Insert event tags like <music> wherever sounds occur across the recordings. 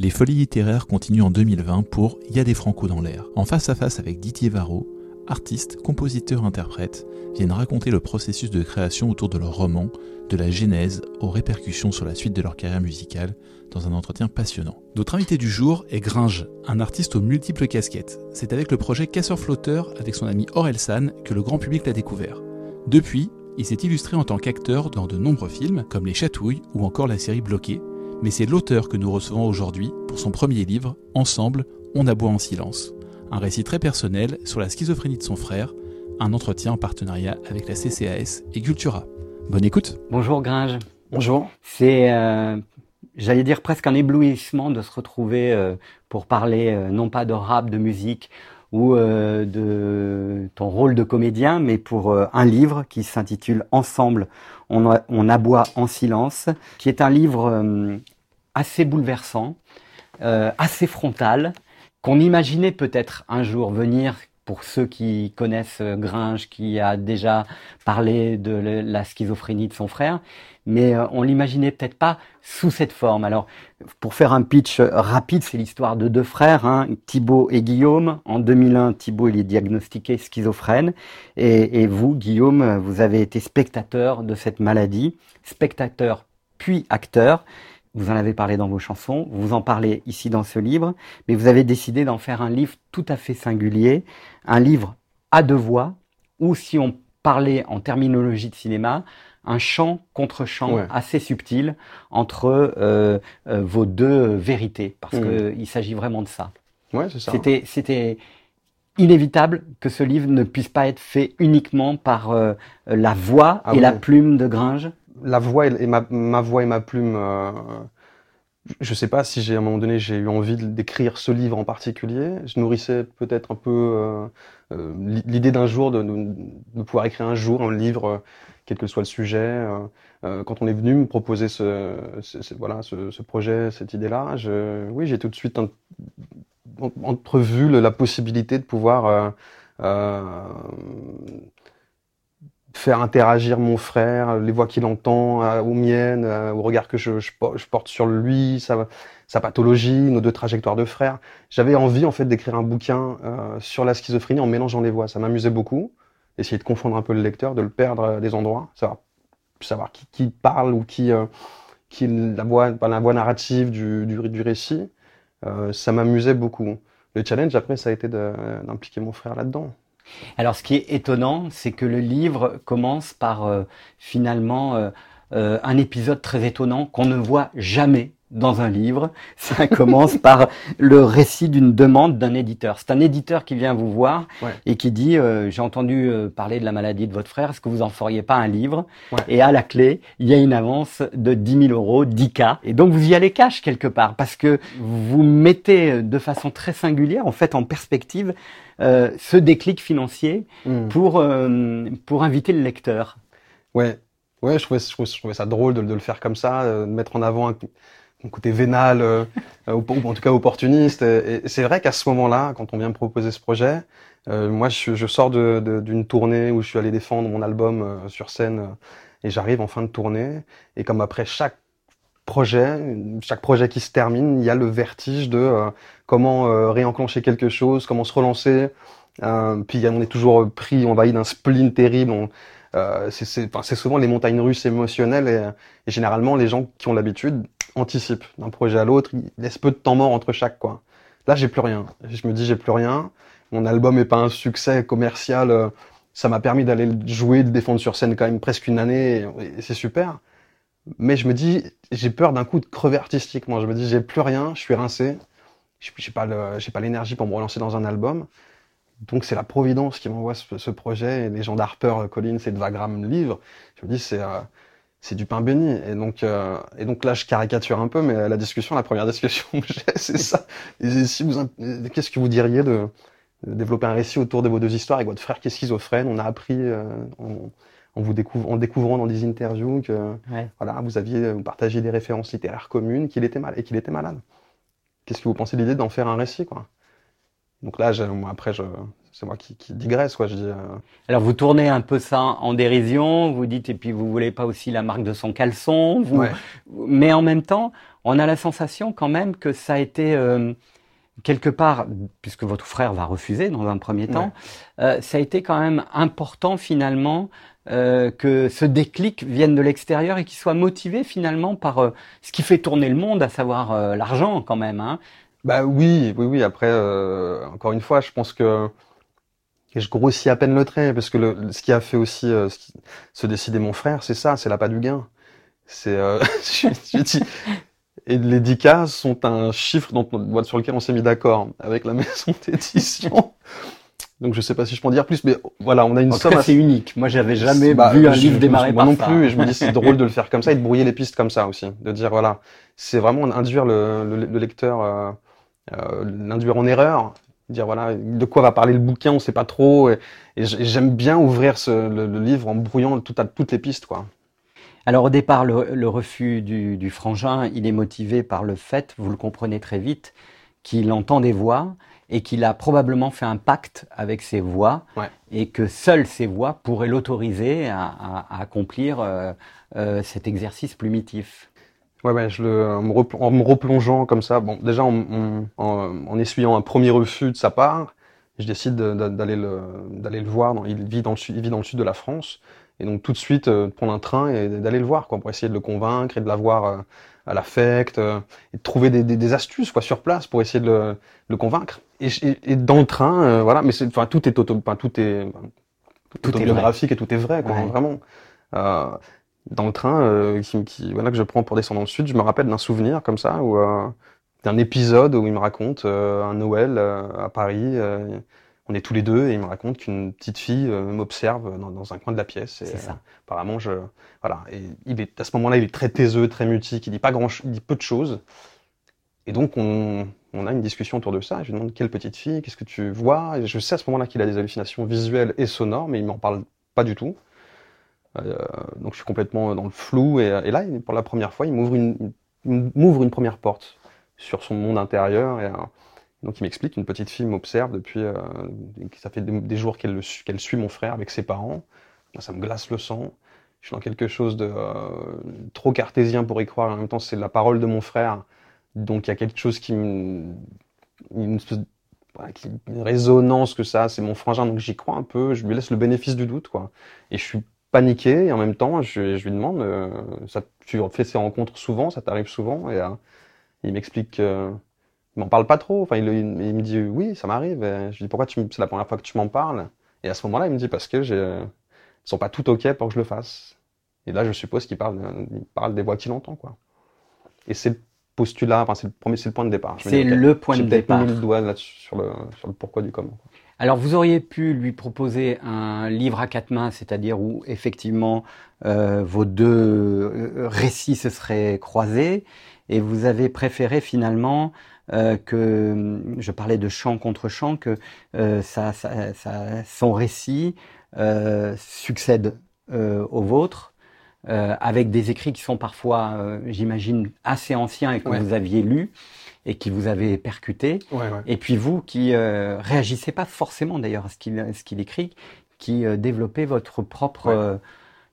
Les folies littéraires continuent en 2020 pour Y a des Franco dans l'air. En face à face avec Didier Varro, artistes, compositeurs, interprètes viennent raconter le processus de création autour de leur roman, de la genèse aux répercussions sur la suite de leur carrière musicale, dans un entretien passionnant. Notre invité du jour est Gringe, un artiste aux multiples casquettes. C'est avec le projet Casseur Flotteur avec son ami Orelsan que le grand public l'a découvert. Depuis, il s'est illustré en tant qu'acteur dans de nombreux films, comme Les Chatouilles ou encore la série Bloqué, mais c'est l'auteur que nous recevons aujourd'hui pour son premier livre, Ensemble, on aboie en silence. Un récit très personnel sur la schizophrénie de son frère, un entretien en partenariat avec la CCAS et Cultura. Bonne écoute. Bonjour Gringe. Bonjour. C'est, euh, j'allais dire presque un éblouissement de se retrouver euh, pour parler euh, non pas de rap, de musique ou de ton rôle de comédien, mais pour un livre qui s'intitule Ensemble, on, aboie en silence, qui est un livre euh, assez bouleversant, euh, assez frontal, qu'on imaginait peut-être un jour venir pour ceux qui connaissent euh, Gringe, qui a déjà parlé de la schizophrénie de son frère, mais on l'imaginait peut-être pas sous cette forme. Alors, pour faire un pitch rapide, c'est l'histoire de deux frères, hein, Thibaut et Guillaume. En 2001, Thibaut il est diagnostiqué schizophrène, et vous, Guillaume, vous avez été spectateur de cette maladie, spectateur puis acteur. Vous en avez parlé dans vos chansons, vous en parlez ici dans ce livre, mais vous avez décidé d'en faire un livre tout à fait singulier, un livre à deux voix, ou si on parlait en terminologie de cinéma, un chant contre chant assez subtil entre euh, euh, vos deux vérités, parce mmh. qu'il s'agit vraiment de ça. Ouais, c'est ça. C'était, c'était inévitable que ce livre ne puisse pas être fait uniquement par euh, la voix ah et la plume de Gringe. La voix et, ma, voix et ma plume. je ne sais pas si j'ai à un moment donné j'ai eu envie d'écrire ce livre en particulier. Je nourrissais peut-être un peu l'idée d'un jour de, pouvoir écrire un jour un livre quel que soit le sujet. Euh, euh, quand on est venu me proposer ce, voilà, ce, projet, cette idée-là, oui, j'ai tout de suite entrevu la possibilité de pouvoir euh, faire interagir mon frère, les voix qu'il entend aux miennes, au regard que je, porte sur lui, sa, pathologie, nos deux trajectoires de frères. J'avais envie en fait d'écrire un bouquin sur la schizophrénie en mélangeant les voix. Ça m'amusait beaucoup essayer de confondre un peu le lecteur, de le perdre à des endroits, savoir, qui, parle ou qui, euh, qui la voix, la voix narrative du, récit. Euh, ça m'amusait beaucoup. Le challenge après, ça a été d'impliquer mon frère là-dedans. Alors, ce qui est étonnant, c'est que le livre commence par euh, finalement euh, euh, un épisode très étonnant qu'on ne voit jamais dans un livre. <laughs> Ça commence <laughs> par le récit d'une demande d'un éditeur. C'est un éditeur qui vient vous voir et qui dit euh, j'ai entendu euh, parler de la maladie de votre frère. Est-ce que vous en feriez pas un livre Et à la clé, il y a une avance de 10 000 euros, 10 k. Et donc vous y allez cash quelque part parce que vous mettez de façon très singulière, en fait, en perspective, euh, ce déclic financier hmm. pour pour inviter le lecteur. Ouais. Ouais, je trouvais, je trouvais, ça drôle de, de, le faire comme ça, de mettre en avant un, côté vénal, euh, <laughs> ou, en tout cas opportuniste. Et, c'est vrai qu'à ce moment-là, quand on vient me proposer ce projet, euh, moi je, je sors d'une tournée où je suis allé défendre mon album euh, sur scène euh, et j'arrive en fin de tournée. Et comme après chaque projet, chaque projet qui se termine, il y a le vertige de comment réenclencher quelque chose, comment se relancer. puis on est toujours pris, envahi d'un spleen terrible. On, euh, c'est souvent les montagnes russes émotionnelles et, généralement les gens qui ont l'habitude anticipe d'un projet à l'autre, il laisse peu de temps mort entre chaque quoi. Là, j'ai plus rien. Je me dis j'ai plus rien. Mon album est pas un succès commercial. Euh, ça m'a permis d'aller jouer, de défendre sur scène quand même presque une année et, c'est super. Mais je me dis j'ai peur d'un coup de crever artistiquement. Je me dis j'ai plus rien, je suis rincé. J'ai pas j'ai pas l'énergie pour me relancer dans un album. Donc c'est la Providence qui m'envoie ce, projet et les gens d'Harper Collins et de Vagram livrent. Je me dis c'est euh, c'est du pain béni. Et donc, euh, et donc là, je caricature un peu, mais la discussion, la première discussion que j'ai, <laughs> c'est ça. si vous, qu'est-ce que vous diriez de, développer un récit autour de vos deux histoires avec votre frère qui est schizophrène? On a appris euh, en, vous découvre, en découvrant dans des interviews que voilà, vous aviez vous partagé des références littéraires communes, qu'il était mal et qu'il était malade. Qu'est-ce que vous pensez de l'idée d'en faire un récit, quoi? Donc là, après, je, c'est moi qui, qui digresse, quoi. Je dis. Alors vous tournez un peu ça en dérision, vous dites et puis vous voulez pas aussi la marque de son caleçon, vous... mais en même temps, on a la sensation quand même que ça a été quelque part, puisque votre frère va refuser dans un premier temps, euh, ça a été quand même important finalement euh, que ce déclic vienne de l'extérieur et qu'il soit motivé finalement par euh, ce qui fait tourner le monde, à savoir euh, l'argent quand même. Hein. Bah oui, oui, oui. Après, euh, encore une fois, je pense que je grossis à peine le trait parce que le, ce qui a fait aussi ce qui, se décider mon frère, c'est ça, c'est la pas du gain. C'est, <laughs> je, je, dis, et les 10 cas sont un chiffre dont, sur lequel on s'est mis d'accord avec la <laughs> maison d'édition. Donc je sais pas si je peux en dire plus, mais voilà, on a une en somme. C'est unique. Moi, j'avais jamais bah, vu un livre démarrer moi par non plus, et je me dis c'est drôle de le faire comme ça et de brouiller les pistes comme ça aussi, de dire voilà, c'est vraiment induire le, le, le lecteur, euh, euh, l'induire en erreur, dire voilà de quoi va parler le bouquin, on sait pas trop, et, et j'aime bien ouvrir ce, le, le, livre en brouillant tout à, toutes les pistes quoi. Alors au départ, le, le refus du, du, frangin, il est motivé par le fait, vous le comprenez très vite, qu'il entend des voix et qu'il a probablement fait un pacte avec ces voix ouais. et que seules ces voix pourraient l'autoriser à, à, à, accomplir euh, euh, cet exercice plumitif. Ouais, ouais, je le, en, me en me replongeant comme ça, bon, déjà en, en, en, essuyant un premier refus de sa part, je décide d'aller le, d'aller le voir. Dans, il, vit dans le, il vit dans le sud de la France. Et donc tout de suite euh, de prendre un train et d'aller le voir quoi, pour essayer de le convaincre et de l'avoir euh, à l'affect euh, et de trouver des, des, des, astuces quoi sur place pour essayer de le, de le convaincre. Et, et, et, dans le train, euh, voilà, mais enfin tout est auto, enfin, tout est tout autobiographique et tout est vrai quoi, ouais. vraiment. Euh, dans le train qui, qui, voilà que je prends pour descendre dans le sud, je me rappelle d'un souvenir comme ça où d'un épisode où il me raconte un Noël à Paris on est tous les deux et il me raconte qu'une petite fille euh, m'observe dans, dans, un coin de la pièce. Et, ça. Euh, apparemment, je voilà. Et il est à ce moment-là, il est très taiseux, très mutique. Il dit pas grand, il dit peu de choses. Et donc on, on a une discussion autour de ça. Je lui demande quelle petite fille, qu'est-ce que tu vois? Et je sais à ce moment-là qu'il a des hallucinations visuelles et sonores, mais il m'en parle pas du tout. Euh, donc je suis complètement dans le flou. Et, et là, pour la première fois, il m'ouvre une, m'ouvre une première porte sur son monde intérieur. Et, donc il m'explique qu'une petite fille m'observe depuis, euh, ça fait des, jours qu'elle qu suit mon frère avec ses parents. Ça me glace le sang. Je suis dans quelque chose de euh, trop cartésien pour y croire. En même temps, c'est la parole de mon frère. Donc il y a quelque chose qui me, une, une résonance que ça. C'est mon frangin, donc j'y crois un peu. Je lui laisse le bénéfice du doute, quoi. Et je suis paniqué. Et en même temps, je, je lui demande, euh, ça, tu fais ces rencontres souvent, ça t'arrive souvent. Et euh, il m'explique que il m'en parle pas trop. Enfin, il, il, il, me dit oui, ça m'arrive. Je lui dis pourquoi c'est la première fois que tu m'en parles? Et à ce moment-là, il me dit parce que j'ai, ils sont pas tout ok pour que je le fasse. Et là, je suppose qu'il parle, il parle des voix qu'il entend, quoi. Et c'est le postulat, enfin, c'est le premier, c'est le point de départ. C'est le point de départ. J'ai mis le doigt là sur le, sur le pourquoi du comment. Alors, vous auriez pu lui proposer un livre à quatre mains, c'est-à-dire où effectivement euh, vos deux euh, récits se seraient croisés, et vous avez préféré finalement euh, que je parlais de chant contre chant, que ça, ça, ça, son récit succède au vôtre, euh, avec des écrits qui sont parfois, euh, j'imagine, assez anciens et que ouais. vous aviez lus et qui vous avez percuté. Ouais, ouais. Et puis vous qui réagissez pas forcément d'ailleurs à ce qu'il écrit, qui développez votre propre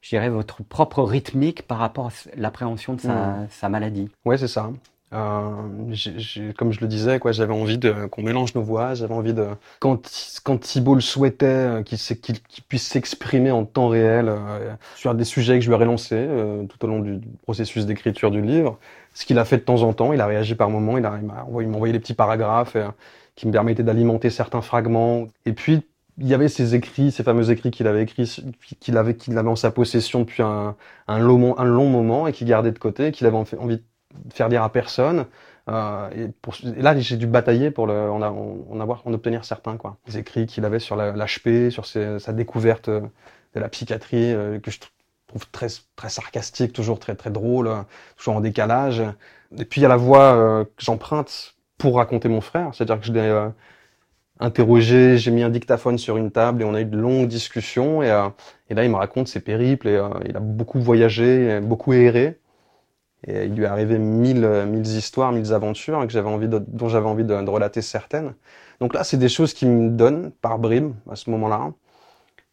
je dirais, votre propre rythmique par rapport à l'appréhension de sa, mmh. sa maladie. Ouais, c'est ça. Euh, comme je le disais, j'avais envie qu'on mélange nos voix. J'avais envie de quand Thibault le souhaitait, euh, qu'il qu qu puisse s'exprimer en temps réel euh, sur des sujets que je lui ai relancés tout au long du, processus d'écriture du livre. Ce qu'il a fait de temps en temps, il a réagi par moments. Il m'a envoyé, des petits paragraphes qui me permettaient d'alimenter certains fragments. Et puis il y avait ces écrits, ces fameux écrits qu'il avait écrits, qu'il avait, en sa possession depuis un, long, un long moment et qu'il gardait de côté, qu'il avait envie de faire lire à personne. Euh, et, pour, et, là, j'ai dû batailler pour le, en, en, avoir, en obtenir certains, quoi. Les écrits qu'il avait sur l'HP, sur ses, sa découverte de la psychiatrie, euh, que je trouve très, très sarcastique, toujours très, très drôle, toujours en décalage. Et puis, il y a la voix euh, que j'emprunte pour raconter mon frère, c'est-à-dire que je l'ai euh, interrogé, j'ai mis un dictaphone sur une table et on a eu de longues discussions et, euh, et là il me raconte ses périples et euh, il a beaucoup voyagé, beaucoup erré Et il lui est arrivé mille, mille histoires, mille aventures que j'avais envie dont j'avais envie de, relater certaines. Donc là, c'est des choses qui me donnent par bribes à ce moment-là.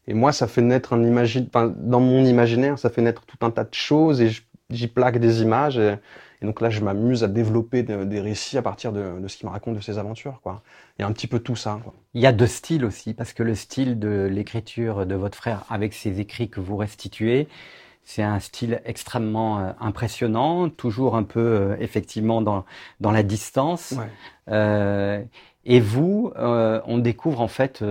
Et moi, ça fait naître un imagine, dans mon imaginaire, ça fait naître tout un tas de choses et j'y plaque des images. Et, donc là, je m'amuse à développer de, des récits à partir de, ce qu'il me raconte de ses aventures. Quoi. Il y a un petit peu tout ça. Il y a deux styles aussi, parce que le style de l'écriture de votre frère, avec ses écrits que vous restituez, c'est un style extrêmement euh, impressionnant, toujours un peu euh, effectivement dans, dans la distance. Ouais. Euh, et vous, on découvre en fait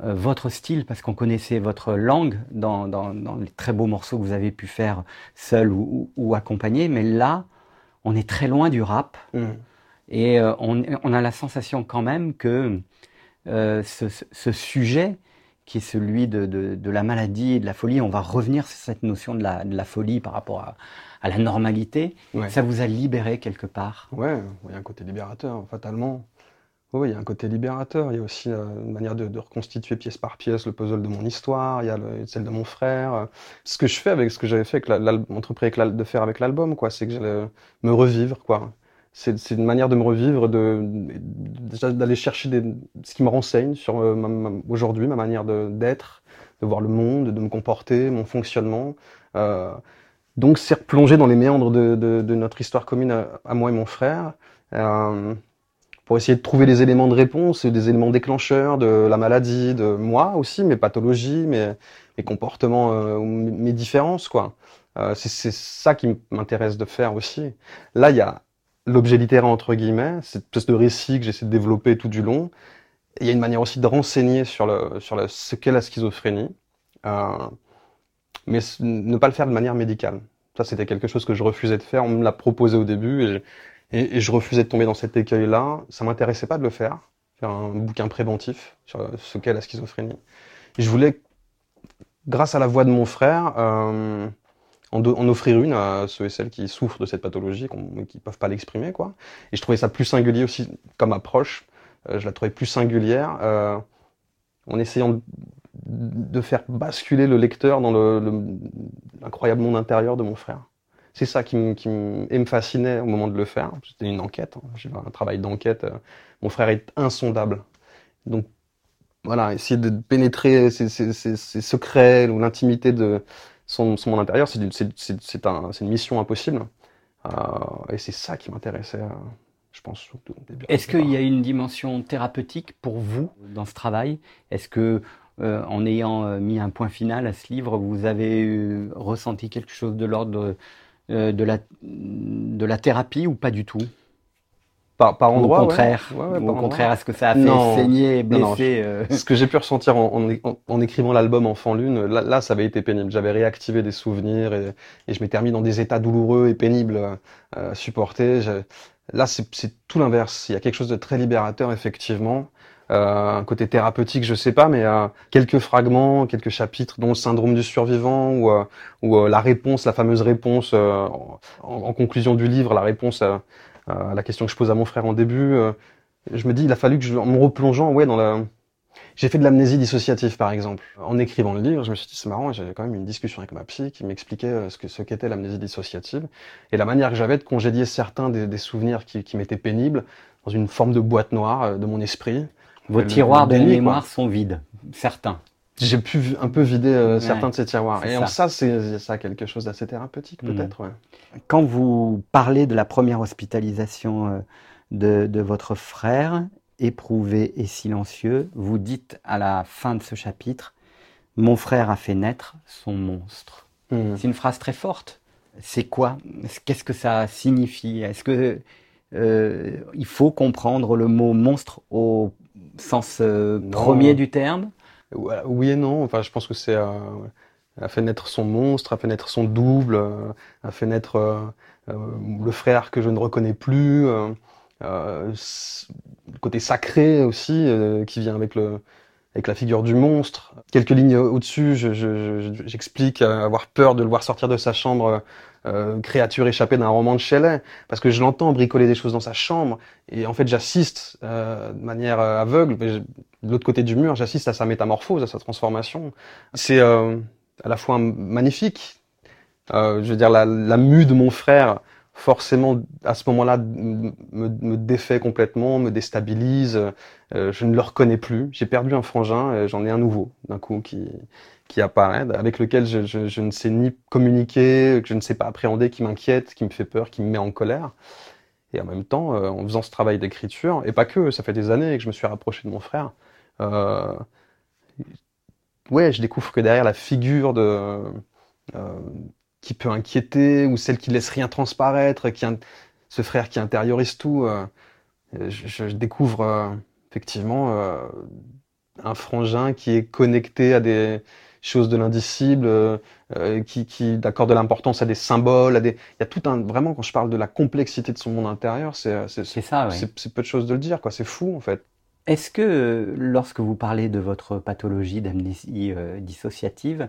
votre style parce qu'on connaissait votre langue dans, dans, dans, les très beaux morceaux que vous avez pu faire seul ou, ou, ou accompagné. Mais là, on est très loin du rap. Mmh. Et on, on, a la sensation quand même que ce, ce sujet qui est celui de, de, de, la maladie et de la folie. On va revenir sur cette notion de la, de la folie par rapport à, à la normalité. Ouais. Ça vous a libéré quelque part? Ouais, il y a un côté libérateur, fatalement. Oui, il y a un côté libérateur. Il y a aussi euh, une manière de, reconstituer pièce par pièce le puzzle de mon histoire. Il y a le, celle de mon frère. Ce que je fais avec ce que j'avais fait, avec entrepris avec de faire avec l'album, quoi, c'est que j'allais me revivre, quoi c'est une manière de me revivre, de d'aller chercher des, ce qui me renseigne sur euh, aujourd'hui ma manière d'être, de, de, voir le monde, de me comporter, mon fonctionnement. Euh, donc c'est replonger dans les méandres de, de, de, notre histoire commune à, à, moi et mon frère, euh, pour essayer de trouver des éléments de réponse, des éléments déclencheurs de la maladie, de moi aussi, mes pathologies, mes, mes comportements, euh, mes différences, quoi. Euh, c'est ça qui m'intéresse de faire aussi. Là, il y a l'objet littéraire entre guillemets, cette espèce de récit que j'essaie de développer tout du long. Il y a une manière aussi de renseigner sur, le, sur le, ce qu'est la schizophrénie, euh, mais ne pas le faire de manière médicale. Ça, c'était quelque chose que je refusais de faire. On me l'a proposé au début et je, et, je, refusais de tomber dans cet écueil-là. Ça m'intéressait pas de le faire, faire un bouquin préventif sur ce qu'est la schizophrénie. Je voulais, grâce à la voix de mon frère, euh, en, offrir une à ceux et celles qui souffrent de cette pathologie, qui peuvent pas l'exprimer, quoi. Et je trouvais ça plus singulier aussi comme approche. Euh, je la trouvais plus singulière, euh, en essayant de, faire basculer le lecteur dans l'incroyable monde intérieur de mon frère. C'est ça qui me, qui fascinait au moment de le faire. C'était une enquête, hein. j'ai un travail d'enquête. Mon frère est insondable. Donc voilà, essayer de pénétrer ses, ses secrets ou l'intimité de, son, intérieur, c'est un, une mission impossible. Euh, et c'est ça qui m'intéressait, euh, je pense, surtout. Est-ce qu'il y a une dimension thérapeutique pour vous dans ce travail? Est-ce que, euh, en ayant mis un point final à ce livre, vous avez ressenti quelque chose de l'ordre de, la, de la thérapie ou pas du tout? Par, par endroit, au contraire, ouais. Ouais, ou au contraire, est-ce que ça a fait non, saigner, blesser non, non. Euh... Ce que j'ai pu ressentir en, en, en écrivant l'album Enfant Lune, là, là, ça avait été pénible. J'avais réactivé des souvenirs et, et je m'étais remis dans des états douloureux et pénibles euh, à supporter. Là, c'est tout l'inverse. Il y a quelque chose de très libérateur, effectivement. Euh, un côté thérapeutique, je sais pas, mais euh, quelques fragments, quelques chapitres, dont le syndrome du survivant ou, euh, ou la réponse, la fameuse réponse en, en, conclusion du livre, la réponse euh, la question que je pose à mon frère en début, euh, je me dis, il a fallu que je, en me replongeant, ouais, dans la, j'ai fait de l'amnésie dissociative, par exemple. En écrivant le livre, je me suis dit, c'est marrant, j'avais quand même une discussion avec ma psy qui m'expliquait euh, ce que ce qu'était l'amnésie dissociative et la manière que j'avais de congédier certains des, des souvenirs qui, qui m'étaient pénibles dans une forme de boîte noire de mon esprit. Vos tiroirs de mémoire sont vides, certains. J'ai pu un peu vider euh, ouais, certains de ces tiroirs. Et ça. en ça, c'est ça quelque chose d'assez thérapeutique, peut-être. Mmh. Ouais. Quand vous parlez de la première hospitalisation euh, de, de votre frère, éprouvé et silencieux, vous dites à la fin de ce chapitre, Mon frère a fait naître son monstre. Mmh. C'est une phrase très forte. C'est quoi? Qu'est-ce que ça signifie? Est-ce que euh, il faut comprendre le mot monstre au sens euh, premier du terme? Oui et non. Enfin, je pense que c'est euh, a fait naître son monstre, a fait naître son double, euh, a fait naître euh, le frère que je ne reconnais plus, le côté sacré aussi qui vient avec le avec la figure du monstre. Quelques lignes au-dessus, j'explique je, je, avoir peur de le voir sortir de sa chambre, euh, créature échappée d'un roman de Shelley, parce que je l'entends bricoler des choses dans sa chambre, et en fait j'assiste euh, de manière aveugle, mais de l'autre côté du mur, j'assiste à sa métamorphose, à sa transformation. C'est euh, à la fois magnifique, je veux dire, la, la mue de mon frère, forcément, à ce moment-là, me, me, défait complètement, me déstabilise. je ne le reconnais plus. J'ai perdu un frangin, j'en ai un nouveau, d'un coup, qui, qui apparaît, avec lequel je, je, je, ne sais ni communiquer, que je ne sais pas appréhender, qui m'inquiète, qui me fait peur, qui me met en colère. Et en même temps, euh, en faisant ce travail d'écriture, et pas que, ça fait des années que je me suis rapproché de mon frère, euh, ouais, je découvre que derrière la figure de euh, qui peut inquiéter ou celle qui laisse rien transparaître, qui ce frère qui intériorise tout, euh, je, je, découvre euh, effectivement un frangin qui est connecté à des choses de l'indicible, euh, euh, qui, qui d'accord de l'importance à des symboles, à des. Il y a tout un vraiment quand je parle de la complexité de son monde intérieur, c'est c'est ça, c'est peu de choses de le dire quoi. C'est fou en fait. Est-ce que lorsque vous parlez de votre pathologie d'amnésie euh, dissociative,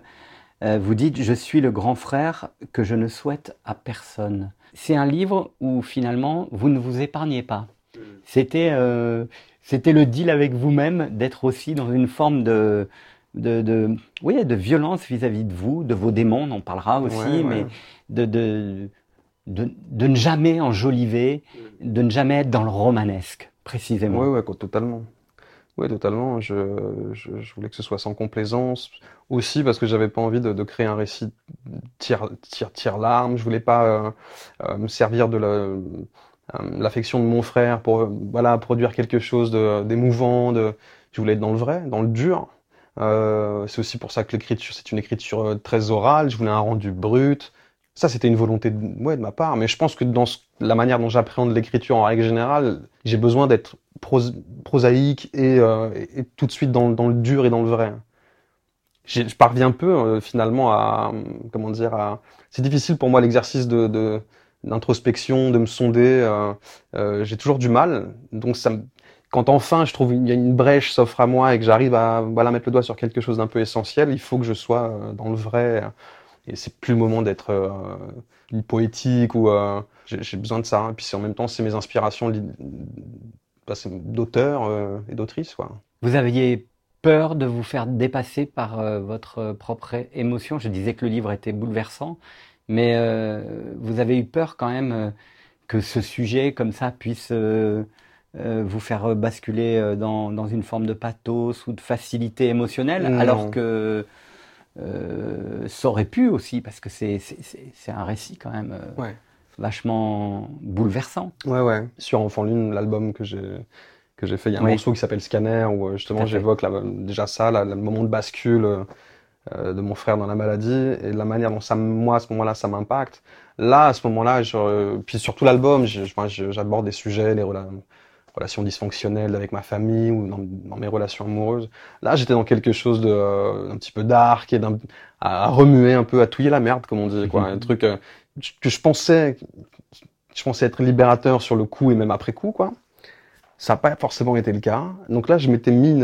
vous dites je suis le grand frère que je ne souhaite à personne. C'est un livre où finalement vous ne vous épargnez pas. Mm. C'était c'était le deal avec vous-même d'être aussi dans une forme de de, de, oui, de violence vis-à-vis de vous, de vos démons, on en parlera aussi, mais De, de, de, de, ne jamais enjoliver, de ne jamais être dans le romanesque, précisément. Oui, ouais, totalement. Oui, totalement. Je, je, voulais que ce soit sans complaisance. Aussi parce que j'avais pas envie de, créer un récit tire, tire, tire larme. Je voulais pas euh, euh, me servir de euh, l'affection de mon frère pour voilà produire quelque chose d'émouvant. De, je voulais être dans le vrai, dans le dur. C'est aussi pour ça que l'écriture, c'est une écriture très orale. Je voulais un rendu brut. Ça, c'était une volonté de, ouais, de ma part. Mais je pense que dans la manière dont j'appréhende l'écriture en règle générale, j'ai besoin d'être prosaïque et, euh, et, tout de suite dans, le dur et dans le vrai. Je parviens peu euh, finalement à comment dire à. C'est difficile pour moi l'exercice de, d'introspection, de me sonder. Euh, j'ai toujours du mal. Donc quand enfin je trouve il y a une brèche s'offre à moi et que j'arrive à voilà mettre le doigt sur quelque chose d'un peu essentiel, il faut que je sois dans le vrai. Et c'est plus le moment d'être euh, poétique ou euh, j'ai besoin de ça. Et puis en même temps, c'est mes inspirations bah, d'auteurs euh, et d'autrices. Vous aviez peur de vous faire dépasser par votre propre émotion. Je disais que le livre était bouleversant, mais vous avez eu peur quand même que ce sujet comme ça puisse vous faire basculer dans, dans, une forme de pathos ou de facilité émotionnelle, alors que euh, ça aurait pu aussi, parce que c'est un récit quand même ouais. vachement bouleversant. Ouais, ouais. Sur Enfant Lune, l'album que j'ai que j'ai fait, il y a un morceau qui s'appelle Scanner, où justement j'évoque déjà ça, le moment de bascule euh, de mon frère dans la maladie, et la manière dont ça, moi, à ce moment-là, ça m'impacte. Là, à ce moment-là, puis surtout l'album, j'aborde des sujets, les relations relations dysfonctionnelles avec ma famille ou dans, mes relations amoureuses. Là, j'étais dans quelque chose de euh, un petit peu dark et à, remuer un peu, à touiller la merde, comme on dit, quoi. <laughs> un truc euh, que je pensais, je pensais être libérateur sur le coup et même après coup, quoi. Ça n'a pas forcément été le cas. Donc là, je m'étais mis,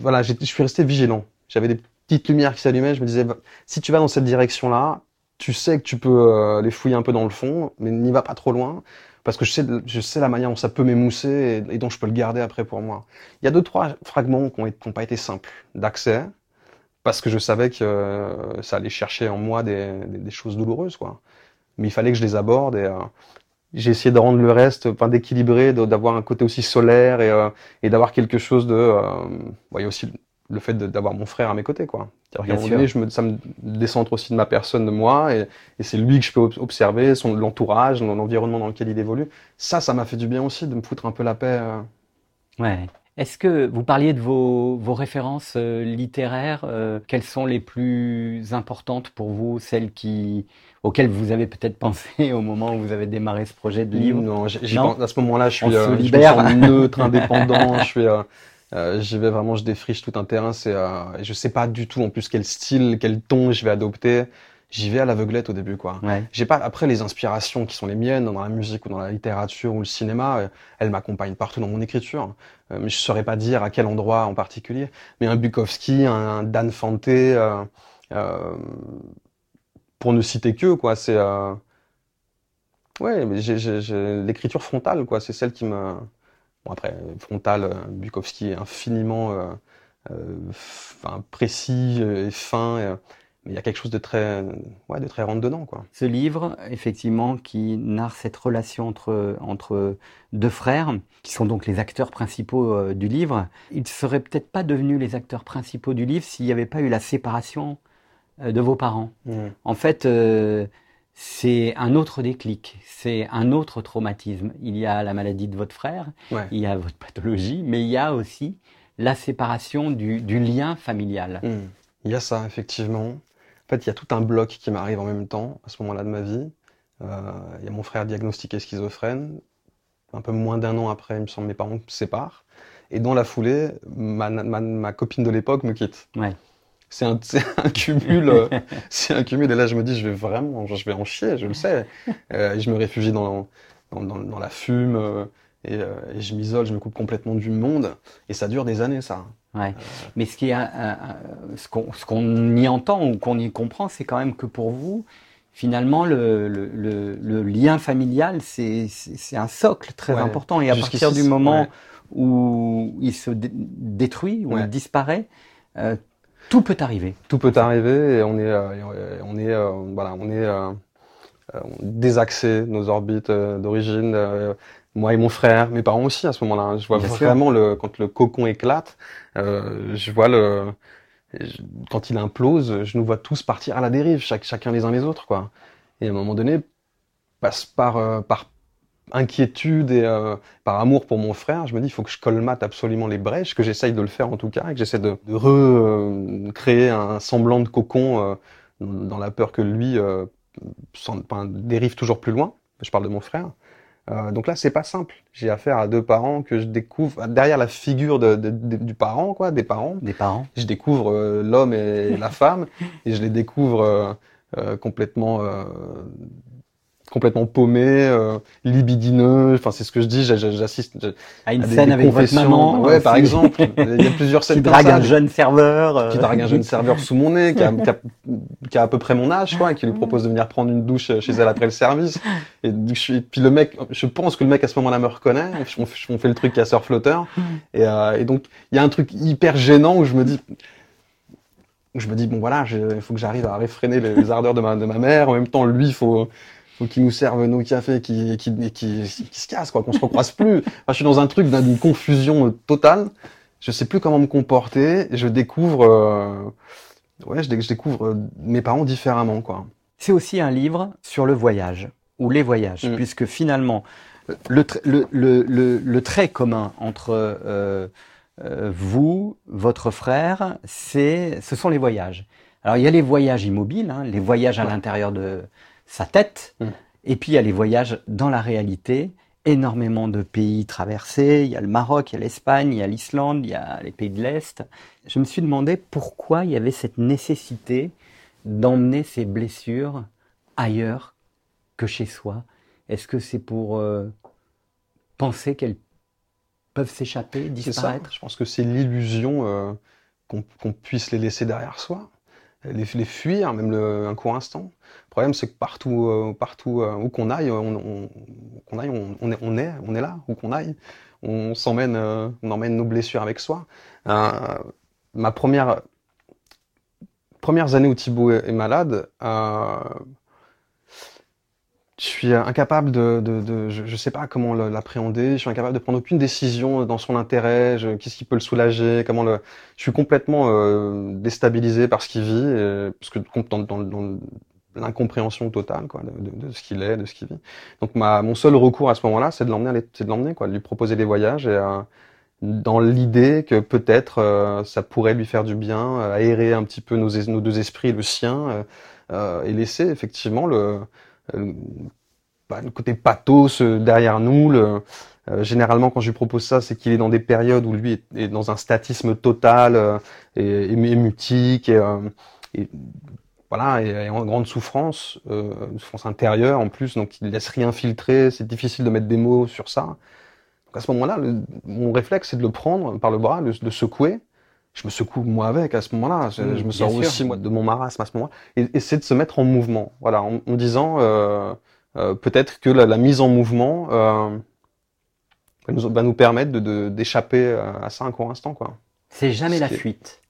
voilà, je suis resté vigilant. J'avais des petites lumières qui s'allumaient. Je me disais, si tu vas dans cette direction-là, tu sais que tu peux euh, les fouiller un peu dans le fond, mais n'y va pas trop loin parce que je sais, la manière dont ça peut m'émousser et, dont je peux le garder après pour moi. Il y a deux, trois fragments qui n'ont pas été simples d'accès, parce que je savais que euh, ça allait chercher en moi des, choses douloureuses, quoi. Mais il fallait que je les aborde et euh, j'ai essayé de rendre le reste, enfin d'équilibrer, d'avoir un côté aussi solaire et, euh, et d'avoir quelque chose de. Il y a aussi le fait d'avoir mon frère à mes côtés, quoi. À un moment donné, je me, ça me décentre aussi de ma personne, de moi, et, et c'est lui que je peux observer, son l'entourage, l'environnement dans lequel il évolue. Ça, ça m'a fait du bien aussi de me foutre un peu la paix. Euh. Ouais. Est-ce que vous parliez de vos, vos références euh, littéraires euh, Quelles sont les plus importantes pour vous, celles qui auxquelles vous avez peut-être <laughs> pensé au moment où vous avez démarré ce projet de livre? Non, à ce moment-là, je suis, je neutre, indépendant. je suis euh, j'y vais vraiment, je défriche tout un terrain. C'est, euh, je sais pas du tout en plus quel style, quel ton je vais adopter. J'y vais à l'aveuglette au début, quoi. Ouais. J'ai pas après les inspirations qui sont les miennes dans la musique ou dans la littérature ou le cinéma. Euh, elles m'accompagnent partout dans mon écriture. Euh, mais je saurais pas dire à quel endroit en particulier. Mais un Bukowski, un, Dan Fante, euh, pour ne citer que, quoi. C'est ouais, mais j'ai l'écriture frontale, quoi. C'est celle qui me Bon, après, Frontal, euh, Bukowski est infiniment euh, euh, précis et fin. mais il y a quelque chose de très, ouais, de très rentre dedans, quoi. Ce livre, effectivement, qui narre cette relation entre, entre deux frères, qui sont donc les acteurs principaux euh, du livre, ils ne seraient peut-être pas devenus les acteurs principaux du livre s'il n'y avait pas eu la séparation euh, de vos parents. Mmh. En fait, euh, c'est un autre déclic, c'est un autre traumatisme. Il y a la maladie de votre frère, Ouais. il y a votre pathologie, mais il y a aussi la séparation du, du lien familial. Hmm. Il y a ça, effectivement. En fait, il y a tout un bloc qui m'arrive en même temps, à ce moment-là de ma vie. Euh, il y a mon frère diagnostiqué schizophrène. Un peu moins d'un an après, il me semble, mes parents se séparent. Et dans la foulée, ma, ma, ma copine de l'époque me quitte. Ouais. C'est un, un cumul, euh, <laughs> c'est un cumul. Et là, je me dis, je vais vraiment, je vais en chier, je le sais. Euh, et je me réfugie dans, dans, dans, dans la fume, euh, et, et je m'isole, je me coupe complètement du monde. Et ça dure des années, ça. Ouais. Mais ce qui est, ce qu'on ce qu'on y entend ou qu'on y comprend, c'est quand même que pour vous, finalement, le, le, le, le lien familial, c'est un socle très Ouais. important. Et à partir du moment ouais. où il se dé- détruit, où il disparaît, tout peut arriver. tout peut arriver et on est, euh, on est, euh, voilà, on est euh, désaxé nos orbites d'origine. euh, moi et mon frère, mes parents aussi à ce moment-là. hein. Je vois Bien sûr. vraiment le quand le cocon éclate, euh, je vois le quand il implose, je nous vois tous partir à la dérive, chaque, chacun les uns les autres, quoi. Et à un moment donné, passe par euh, par inquiétude et euh, par amour pour mon frère, je me dis il faut que je colmate absolument les brèches, que j'essaye de le faire en tout cas, et que j'essaie de, de recréer un semblant de cocon euh, dans la peur que lui euh, enfin, dérive toujours plus loin. Je parle de mon frère. Euh, donc là, c'est pas simple. J'ai affaire à deux parents que je découvre derrière la figure de, de- du parent, quoi, des parents. Des parents. Je découvre euh, l'homme et la femme, et je les découvre euh, euh, complètement, euh, complètement paumés, euh, libidineux. Enfin, c'est ce que je dis. j'a- j'a- J'assiste À à une des- scène des avec votre maman. Ouais, par aussi, exemple. Il y a plusieurs scènes <laughs> Qui comme drague ça, un jeune serveur. euh, qui drague un jeune serveur sous mon nez, qui a, qui a- qui a à peu près mon âge, quoi, et qui lui <laughs> propose de venir prendre une douche chez elle après le service. Et, je puis le mec, je pense que le mec à ce moment-là me reconnaît. On, on fait le truc casseur flotteur. <laughs> Et, euh, et donc il y a un truc hyper gênant où je me dis, je me dis bon voilà, il faut que j'arrive à réfréner les, les ardeurs de ma de ma mère. En même temps, lui, il faut faut qu'il nous serve nos cafés, qui qui qui, qui, qui se casse quoi, qu'on se recroise plus. Enfin, je suis dans un truc d'une confusion totale. Je sais plus comment me comporter. Et je découvre, euh, ouais, je, dé- je découvre euh, mes parents différemment quoi. C'est aussi un livre sur le voyage, ou les voyages, Mm. puisque finalement, le, le, le, le, trait commun entre euh, euh, vous, votre frère, c'est, ce sont les voyages. Alors, il y a les voyages immobiles, hein, les voyages à l'intérieur de sa tête, Mm. et puis il y a les voyages dans la réalité, énormément de pays traversés, il y a le Maroc, il y a l'Espagne, il y a l'Islande, il y a les pays de l'Est. Je me suis demandé pourquoi il y avait cette nécessité d'emmener ces blessures ailleurs que chez soi Est-ce que c'est pour euh, penser qu'elles peuvent s'échapper, ça. disparaître? Je pense que c'est l'illusion euh, qu'on puisse les laisser derrière soi, les, les fuir, même le, un court instant. Problème, c'est que partout, euh, partout euh, où qu'on aille, on, aille, on, est, là, où qu'on aille. On s'emmène, euh, on emmène nos blessures avec soi. Ma première, premières années où Thibaut est, malade, je suis incapable de, je, je sais pas comment l'appréhender. Je suis incapable de prendre aucune décision dans son intérêt. Qu'est-ce qui peut le soulager Comment le Je suis complètement déstabilisé par ce qu'il vit, et- parce que dans, dans, dans l'incompréhension totale quoi, de, de, de ce qu'il est, de ce qu'il vit. Donc ma mon seul recours à ce moment-là, c'est de l'emmener, c'est de l'emmener quoi, de lui proposer des voyages et euh, dans l'idée que peut-être euh, ça pourrait lui faire du bien, euh, aérer un petit peu nos, nos deux esprits, le sien, euh, euh, et laisser effectivement le, le, bah, le côté pathos derrière nous. Le, généralement, quand je lui propose ça, c'est qu'il est dans des périodes où lui est, dans un statisme total euh, et, et mutique et, euh, et voilà, et, et en grande souffrance, euh, une souffrance intérieure en plus, donc il laisse rien filtrer. C'est difficile de mettre des mots sur ça. Donc à ce moment-là, mon réflexe, c'est de le prendre par le bras, de, de le secouer. Je me secoue moi avec à ce moment-là. Je, je me bien sors sûr. aussi moi de mon marasme à ce moment-là. Et, et c'est de se mettre en mouvement. Voilà, en, en disant euh, euh, peut-être que la, la mise en mouvement va, nous, va nous permettre de- de d'échapper à ça un court instant, quoi. C'est jamais Ce la est- fuite.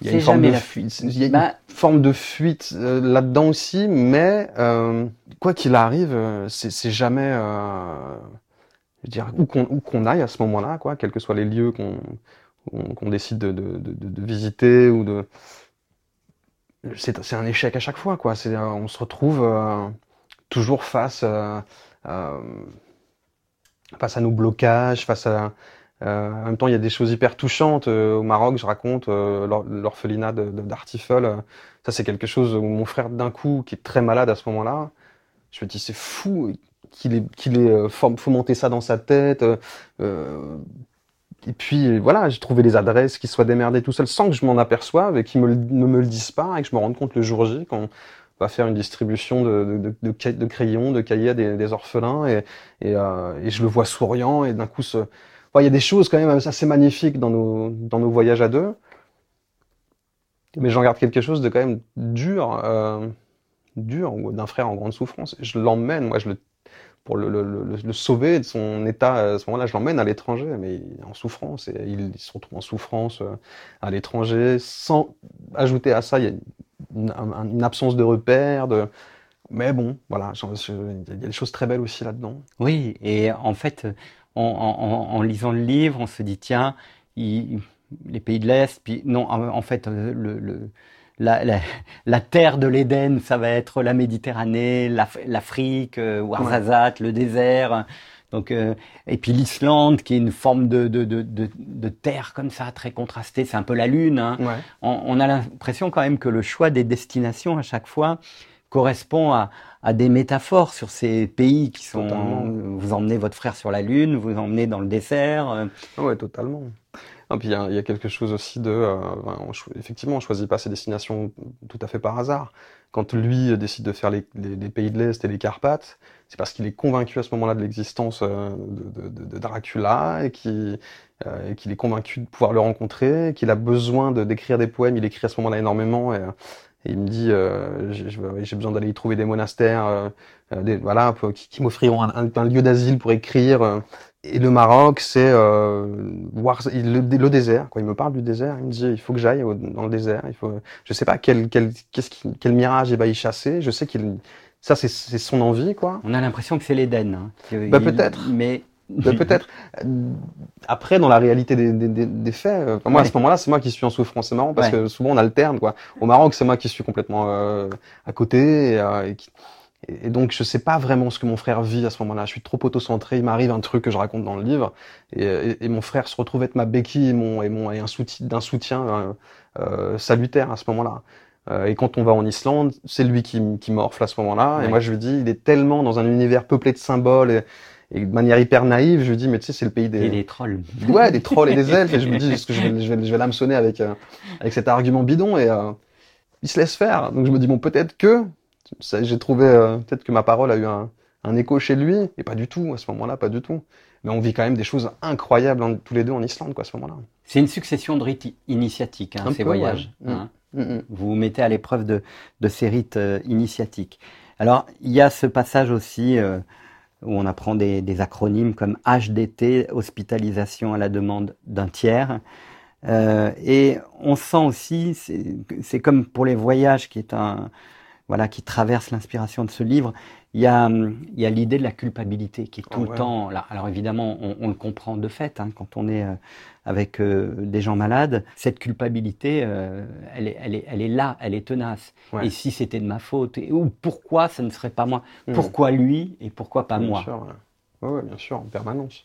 Il y a une forme de fuite. Il y a une bah forme de fuite euh, là-dedans aussi, mais euh, quoi qu'il arrive, euh, c'est jamais, je veux dire, où qu'on aille à ce moment-là, quoi, quels que soient les lieux qu'on qu'on décide de, de, de, de, visiter ou de, c'est un échec à chaque fois, quoi. On se retrouve toujours face face à nos blocages, face à en même temps, il y a des choses hyper touchantes. Euh, au Maroc, je raconte euh, l'orphelinat d'Artifel. ça, c'est quelque chose où mon frère, d'un coup, qui est très malade à ce moment-là, je me dis, c'est fou qu'il ait, qu'il ait fomenté ça dans sa tête. et puis, voilà, j'ai trouvé les adresses, qu'il soit démerdé tout seul, sans que je m'en aperçoive et qu'ils me, ne me le disent pas et que je me rende compte le jour J, quand on va faire une distribution de, de, de, de crayons, de cahiers des, des orphelins, et, et, et, je le vois souriant, et d'un coup, ce il y a des choses quand même assez magnifiques dans nos, dans nos voyages à deux. Mais j'en garde quelque chose de quand même dur, euh, dur, d'un frère en grande souffrance. Je l'emmène, moi, pour le, sauver de son état à ce moment-là, je l'emmène à l'étranger, mais en souffrance. Et il, se retrouve en souffrance euh, à l'étranger, sans ajouter à ça, il y a une, absence de repères, mais bon, voilà, il y a des choses très belles aussi là-dedans. Oui, et en fait, en, lisant le livre, on se dit tiens, les pays de l'Est, puis non, en, fait, euh, le, la, terre de l'Éden, ça va être la Méditerranée, l'Afrique, euh, Ouarzazate, le désert. Donc, euh, et puis l'Islande, qui est une forme de, de, de, de, terre comme ça, très contrastée, c'est un peu la Lune. Hein. On, a l'impression quand même que le choix des destinations à chaque fois correspond à, à des métaphores sur ces pays qui sont. Vous emmenez votre frère sur la Lune, vous emmenez dans le dessert. Euh. Ah ouais, totalement. Et puis il y, a quelque chose aussi de, euh, effectivement, on choisit pas ses destinations tout à fait par hasard. Quand lui décide de faire les, pays de l'Est et les Carpates, c'est parce qu'il est convaincu à ce moment-là de l'existence euh, de, Dracula et qu'il est convaincu de pouvoir le rencontrer, qu'il a besoin de d'écrire des poèmes. Il écrit à ce moment-là énormément et, et il me dit, euh, j'ai besoin d'aller y trouver des monastères, euh, euh, des, voilà, qui, qui m'offriront un, lieu d'asile pour écrire. Et le Maroc, c'est voir le, désert. Quoi. Il me parle du désert. Il me dit, il faut que j'aille dans le désert. Il faut, je sais pas quel quel qu'est-ce quel mirage il va y chasser. Je sais qu'il ça c'est son envie quoi. On a l'impression que c'est l'Éden. Hein, bah, peut-être. Mais <laughs> Peut-être. Après, dans la réalité des, des, des faits, euh, moi à ce moment-là, c'est moi qui suis en souffrance. C'est marrant parce que souvent on alterne. Quoi. Au Maroc, c'est moi qui suis complètement euh, à côté. Et, euh, et, donc, je sais pas vraiment ce que mon frère vit à ce moment-là. Je suis trop auto-centré. Il m'arrive un truc que je raconte dans le livre, et, et mon frère se retrouve être ma béquille et mon et mon et un soutien d'un soutien salutaire à ce moment-là. et quand on va en Islande, c'est lui qui, qui morfle à ce moment-là. Et moi, je lui dis, il est tellement dans un univers peuplé de symboles. Et, et de manière hyper naïve, je lui dis, mais tu sais, c'est le pays des... Et des trolls. Ouais, des trolls et des <laughs> elfes. Et je me dis, est-ce que je vais, je vais, je vais l'hameçonner avec, euh, avec cet argument bidon Et euh, il se laisse faire. Donc je me dis, bon, peut-être que... J'ai trouvé, euh, peut-être que ma parole a eu un, un écho chez lui. Et pas du tout, à ce moment-là, pas du tout. Mais on vit quand même des choses incroyables tous les deux en Islande, quoi, à ce moment-là. C'est une succession de rites initiatiques, hein, ces voyages. Hein. Mm. Mm, mm. Vous vous mettez à l'épreuve de, de ces rites initiatiques. Alors, il y a ce passage aussi où on apprend des, acronymes comme HDT, hospitalisation à la demande d'un tiers. Euh, et on sent aussi, c'est comme pour les voyages qui est un, voilà, qui traverse l'inspiration de ce livre, il y a, il y a l'idée de la culpabilité qui est tout le temps là. Alors évidemment, on, on, le comprend de fait hein, quand on est euh, avec euh, des gens malades. Cette culpabilité, euh, elle, est, elle, est, elle est là, elle est tenace. Et si c'était de ma faute, et, ou pourquoi ça ne serait pas moi? Hmm. Pourquoi lui et pourquoi pas moi? sûr, ouais. bien sûr, en permanence.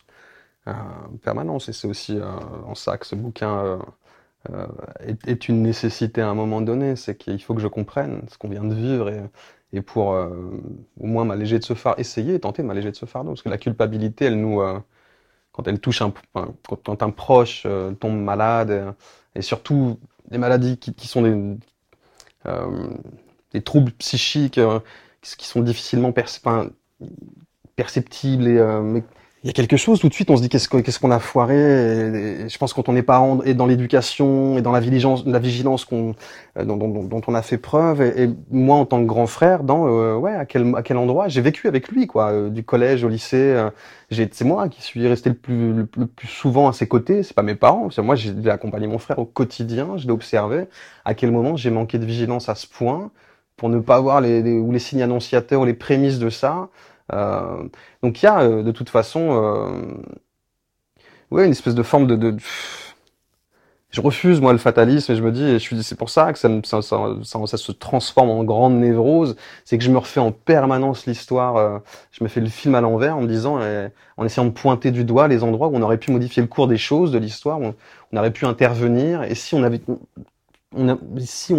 en permanence. Et c'est aussi en ça que ce bouquin est, est, une nécessité à un moment donné. C'est qu'il faut que je comprenne ce qu'on vient de vivre et et pour euh, au moins m'alléger de ce fardeau, essayer, tenter de m'alléger de ce fardeau, parce que la culpabilité, elle nous, euh, quand elle touche un, quand, un proche euh, tombe malade, et, surtout des maladies qui, sont des, troubles psychiques qui sont difficilement perceptibles et il y a quelque chose tout de suite on se dit qu'est-ce qu'on a foiré et, je pense quand on est parent et dans l'éducation et dans la vigilance la vigilance qu'on euh, dont, dont, dont, on a fait preuve et, moi en tant que grand frère dans euh, ouais à quel à quel endroit j'ai vécu avec lui quoi euh, du collège au lycée j'ai c'est moi qui suis resté le plus le, plus souvent à ses côtés c'est pas mes parents c'est moi j'ai accompagné mon frère au quotidien je l'ai observé à quel moment j'ai manqué de vigilance à ce point pour ne pas voir les, les ou les signes annonciateurs ou les prémices de ça euh, donc il y a euh, de toute façon euh, ouais, une espèce de forme de, je refuse moi le fatalisme et je me dis, je suis, c'est pour ça que ça, se transforme en grande névrose, c'est que je me refais en permanence l'histoire, je me fais le film à l'envers en me disant, en essayant de pointer du doigt les endroits où on aurait pu modifier le cours des choses, de l'histoire, où on, aurait pu intervenir, et si on avait, si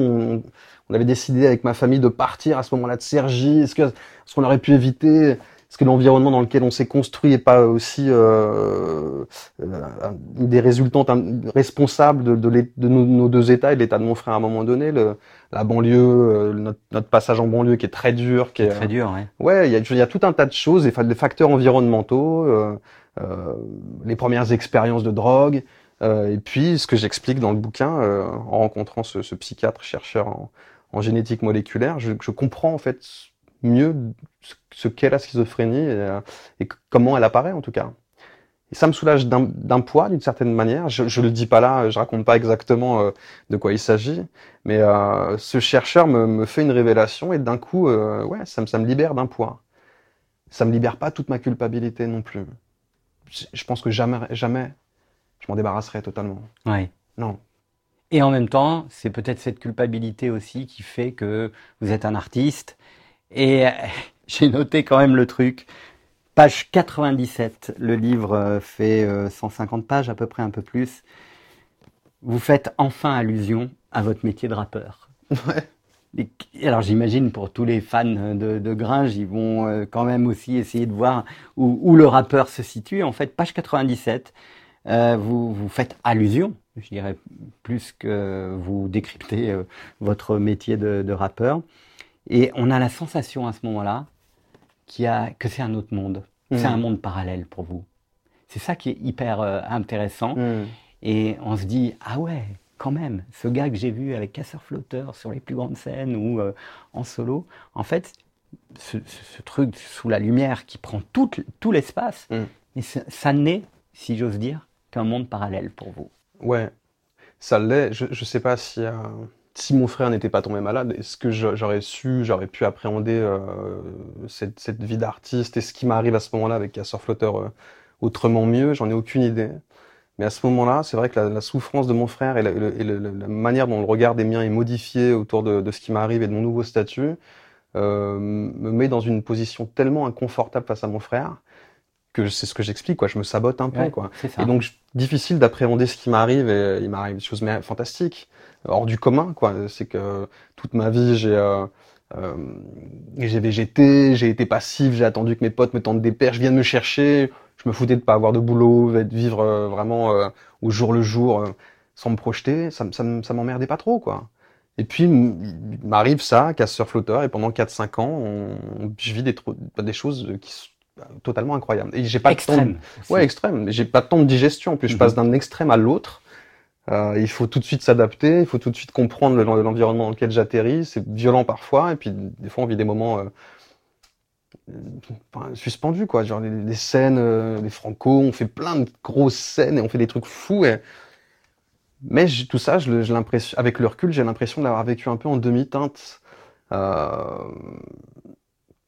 on avait décidé avec ma famille de partir à ce moment-là de Sergi. Est-ce que ce qu'on aurait pu éviter? Est-ce que l'environnement dans lequel on s'est construit est pas aussi euh, euh des résultantes responsables de, de, de nos, deux États et de l'État de mon frère à un moment donné? Le, La banlieue, euh, notre, notre, passage en banlieue qui est très dur, qui est très dur. Ouais. Ouais, il y a, y a, tout un tas de choses, des facteurs environnementaux, euh, euh, les premières expériences de drogue. Euh, et puis, ce que j'explique dans le bouquin, euh, en rencontrant ce, ce, psychiatre chercheur en, en génétique moléculaire, je, je, comprends en fait mieux ce qu'est la schizophrénie et, euh, et, comment elle apparaît en tout cas. Et ça me soulage d'un poids d'une certaine manière. Je, je le dis pas là, je raconte pas exactement euh, de quoi il s'agit, mais euh, ce chercheur me, me, fait une révélation et d'un coup, euh, ouais, ça me, ça me libère d'un poids. Ça me libère pas toute ma culpabilité non plus. Je, je pense que jamais, jamais, je m'en débarrasserai totalement. Ouais. Non. Et en même temps, c'est peut-être cette culpabilité aussi qui fait que vous êtes un artiste. Et <laughs> j'ai noté quand même le truc. Page 97, le livre fait 150 pages, à peu près un peu plus. Vous faites enfin allusion à votre métier de rappeur. Ouais. Alors j'imagine pour tous les fans de, de Gringe, ils vont quand même aussi essayer de voir où, où le rappeur se situe. En fait, page 97, euh, vous, vous faites allusion je dirais plus que vous décryptez euh, votre métier de, de, rappeur. Et on a la sensation à ce moment-là a, que c'est un autre monde. Mmh. C'est un monde parallèle pour vous. C'est ça qui est hyper euh, intéressant. Mmh. Et on se dit, ah ouais, quand même, ce gars que j'ai vu avec Casseur Flotteur sur les plus grandes scènes ou en solo, en fait, ce, ce, ce, truc sous la lumière qui prend tout, tout l'espace, mmh. ça n'est, si j'ose dire, qu'un monde parallèle pour vous. Ouais, ça l'est. Je, je sais pas si, euh, si mon frère n'était pas tombé malade, est-ce que j'aurais su, j'aurais pu appréhender euh, cette, cette, vie d'artiste? Et ce qui m'arrive à ce moment-là avec Casseur Flotteur euh, autrement mieux? J'en ai aucune idée. Mais à ce moment-là, c'est vrai que la, souffrance de mon frère et, la, manière dont le regard des miens est modifié autour de, ce qui m'arrive et de mon nouveau statut me met dans une position tellement inconfortable face à mon frère que c'est ce que j'explique quoi. Je me sabote un peu ouais, quoi. et donc difficile d'appréhender ce qui m'arrive et il m'arrive des choses fantastiques. Hors du commun quoi. C'est que toute ma vie j'ai euh, euh, j'ai végété j'ai été passif j'ai attendu que mes potes me tendent des perches viennent me chercher. Je me foutais de pas avoir de boulot de vivre euh, vraiment euh, au jour le jour euh, sans me projeter. Ça ça, ça m'emmerdait pas trop quoi. Et puis il m'arrive ça casseur flotteur et pendant 4 5 ans on, je vis des des choses qui totalement incroyable. Et j'ai pas extrême. de temps. Ouais, extrême. J'ai pas de temps de digestion. En plus, mm -hmm. je passe d'un extrême à l'autre. Euh, il faut tout de suite s'adapter. Il faut tout de suite comprendre l'environnement dans lequel j'atterris. C'est violent parfois. Et puis, des fois, on vit des moments euh, enfin, suspendus, quoi. Genre, des, des scènes, euh, des franco, on fait plein de grosses scènes et on fait des trucs fous. Et... Mais tout ça, je, je l'impression, avec le recul, j'ai l'impression d'avoir vécu un peu en demi-teinte. Euh,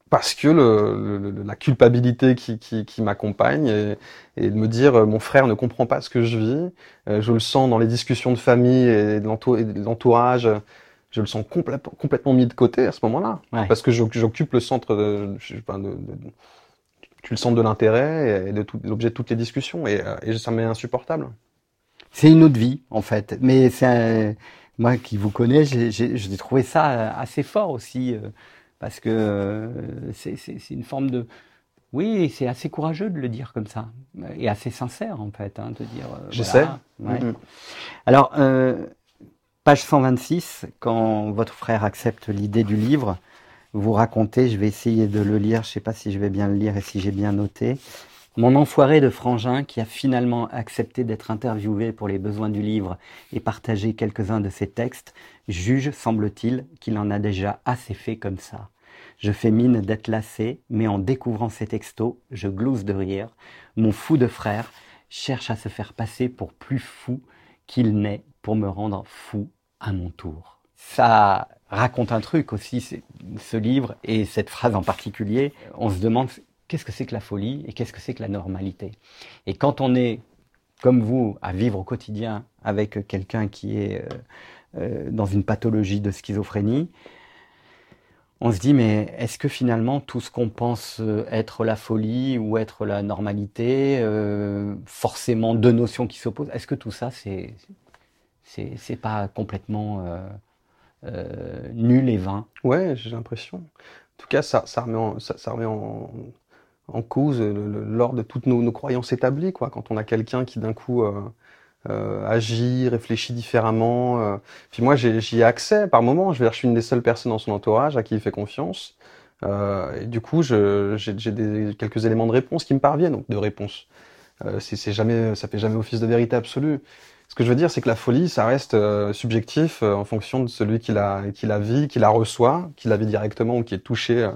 parce que le, le, la culpabilité qui, qui, qui m'accompagne et, et, de me dire euh, mon frère ne comprend pas ce que je vis, euh, je le sens dans les discussions de famille et de l'entourage, je le sens complè complètement mis de côté à ce moment-là, ouais. parce que j'occupe le centre de, je, de, de, de, le centre de l'intérêt et de l'objet de toutes les discussions et, euh, et ça m'est insupportable. C'est une autre vie en fait, mais c'est moi qui vous connais, j'ai trouvé ça assez fort aussi. Euh, parce que euh, c'est une forme de... Oui, c'est assez courageux de le dire comme ça, et assez sincère en fait, hein, de dire... Euh, Je voilà. sais. Ouais. Mm -hmm. Alors, euh, page 126, quand votre frère accepte l'idée du livre, vous racontez, je vais essayer de le lire, je ne sais pas si je vais bien le lire et si j'ai bien noté, Mon enfoiré de frangin, qui a finalement accepté d'être interviewé pour les besoins du livre et partager quelques-uns de ses textes, juge, semble-t-il, qu'il en a déjà assez fait comme ça. Je fais mine d'être lassé, mais en découvrant ces textos, je glousse de rire. Mon fou de frère cherche à se faire passer pour plus fou qu'il n'est pour me rendre fou à mon tour. Ça raconte un truc aussi, ce livre et cette phrase en particulier. On se demande qu'est-ce que c'est que la folie et qu'est-ce que c'est que la normalité? Et quand on est, comme vous, à vivre au quotidien avec quelqu'un qui est euh, euh, dans une pathologie de schizophrénie, on se dit, mais est-ce que finalement tout ce qu'on pense euh, être la folie ou être la normalité, forcément deux notions qui s'opposent, est-ce que tout ça, c'est c'est pas complètement nul et vain? Ouais, j'ai l'impression. En tout cas, ça, ça remet ça, ça remet en, en cause lors de toutes nos, croyances établies. Quoi. Quand on a quelqu'un qui d'un coup euh, euh, agit, réfléchit différemment. Euh. Puis moi, j'y ai, accès par moment. Je, veux dire, je suis une des seules personnes dans son entourage à qui il fait confiance. et du coup, j'ai quelques éléments de réponse qui me parviennent, donc de réponse. c'est jamais, ça fait jamais office de vérité absolue. Ce que je veux dire, c'est que la folie, ça reste subjectif en fonction de celui qui la, qui la vit, qui la reçoit, qui la vit directement ou qui est touché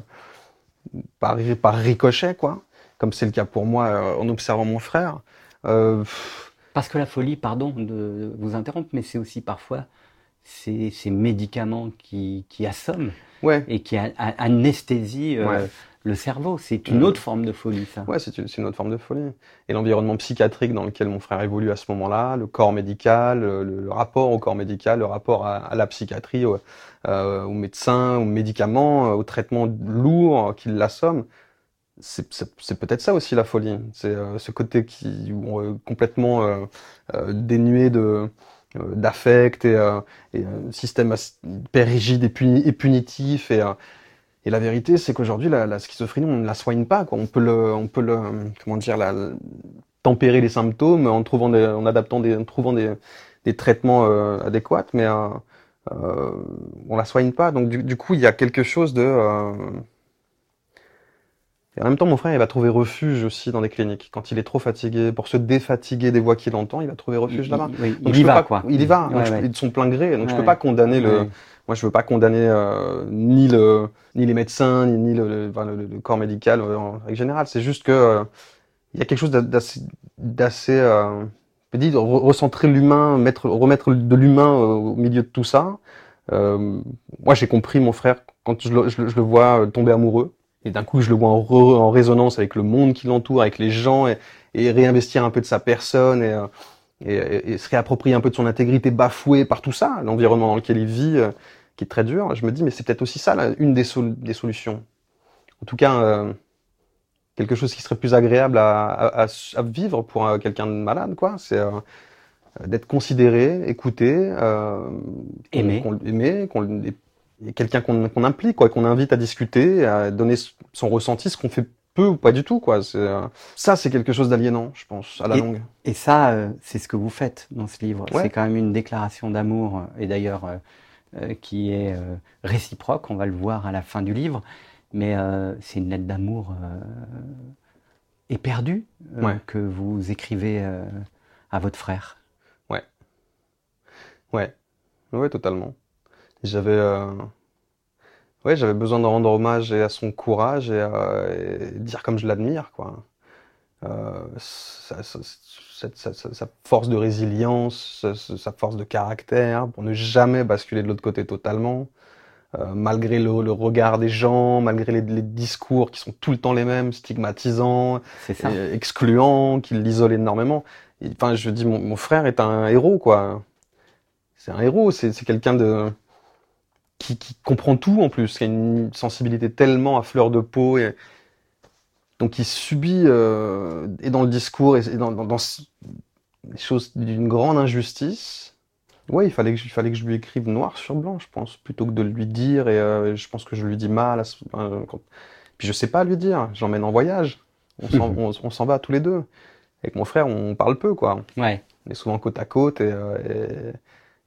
par, par ricochet, quoi, comme c'est le cas pour moi euh, en observant mon frère. Euh, Parce que la folie, pardon de vous interrompre, mais c'est aussi parfois ces, ces médicaments qui, qui assomment ouais. et qui anesthésient euh, le cerveau. C'est une mm. autre forme de folie, ça. Ouais, c'est une, une, autre forme de folie. Et l'environnement psychiatrique dans lequel mon frère évolue à ce moment-là, le corps médical, le, rapport au corps médical, le rapport à, à la psychiatrie, euh, aux médecins, aux médicaments, aux traitements lourds qui l'assomment. C'est peut-être ça aussi la folie. C'est euh, ce côté qui euh, complètement euh, euh, dénué de d'affect et, et un système hyper rigide et, et punitif et et la vérité, c'est qu'aujourd'hui, la, la, schizophrénie, on ne la soigne pas. Quoi. On peut le, on peut le, comment dire, la, tempérer les symptômes en trouvant, des, en adaptant des, en trouvant des, des traitements euh, adéquats, mais euh, euh, on la soigne pas. Donc du, du, coup, il y a quelque chose de euh, et en même temps, mon frère, il va trouver refuge aussi dans des cliniques. Quand il est trop fatigué, pour se défatiguer des voix qu'il entend, il va trouver refuge là-bas. il y va, pas, quoi. Il y va, de son plein gré. Donc je peux pas condamner le. Moi, je veux pas condamner euh, ni le ni les médecins ni, ni le, le, corps médical euh, en règle générale. C'est juste que euh, il y a quelque chose d'assez d'assez euh, dit recentrer l'humain, mettre remettre de l'humain au milieu de tout ça. moi, j'ai compris mon frère quand je le, je le vois tomber amoureux et d'un coup je le vois en, en, résonance avec le monde qui l'entoure, avec les gens, et, et, réinvestir un peu de sa personne, et, euh, et, et, se réapproprier un peu de son intégrité bafouée par tout ça, l'environnement dans lequel il vit, euh, qui est très dur. Je me dis, mais c'est peut-être aussi ça là, une des, des, solutions. En tout cas, euh, quelque chose qui serait plus agréable à, à, à vivre pour euh, quelqu'un de malade, quoi. C'est d'être considéré, écouté, aimé, qu'on, aimé, qu'on quelqu'un qu'on implique, quoi, qu'on invite à discuter, à donner son ressenti, ce qu'on fait peu ou pas du tout, quoi. Euh, ça, c'est quelque chose d'aliénant, je pense, à la longue. Et ça, euh, c'est ce que vous faites dans ce livre. C'est quand même une déclaration d'amour, euh, et d'ailleurs qui est réciproque. On va le voir à la fin du livre, mais c'est une lettre d'amour éperdue que vous écrivez à votre frère. Ouais. Ouais. Ouais, totalement. J'avais euh... ouais, j'avais besoin de rendre hommage à son courage et, euh, et dire comme je l'admire, quoi. Euh, sa, sa, sa, sa, force de résilience, sa, force de caractère, pour ne jamais basculer de l'autre côté totalement, euh, malgré le, le, regard des gens, malgré les, les, discours qui sont tout le temps les mêmes, stigmatisants, excluants, qui l'isolent énormément. Enfin, je dis, mon, mon, frère est un héros, quoi. C'est un héros, c'est quelqu'un de qui, qui, comprend tout en plus, qui a une sensibilité tellement à fleur de peau et donc il subit euh, et dans le discours et, dans, dans, dans des choses d'une grande injustice. Ouais, il fallait que il fallait que je lui écrive noir sur blanc, je pense, plutôt que de lui dire et euh, je pense que je lui dis mal. Euh, quand... Puis je sais pas lui dire, j'emmène en voyage, <laughs> on s'en va tous les deux. Avec mon frère, on parle peu quoi. Ouais. On est souvent côte à côte et, et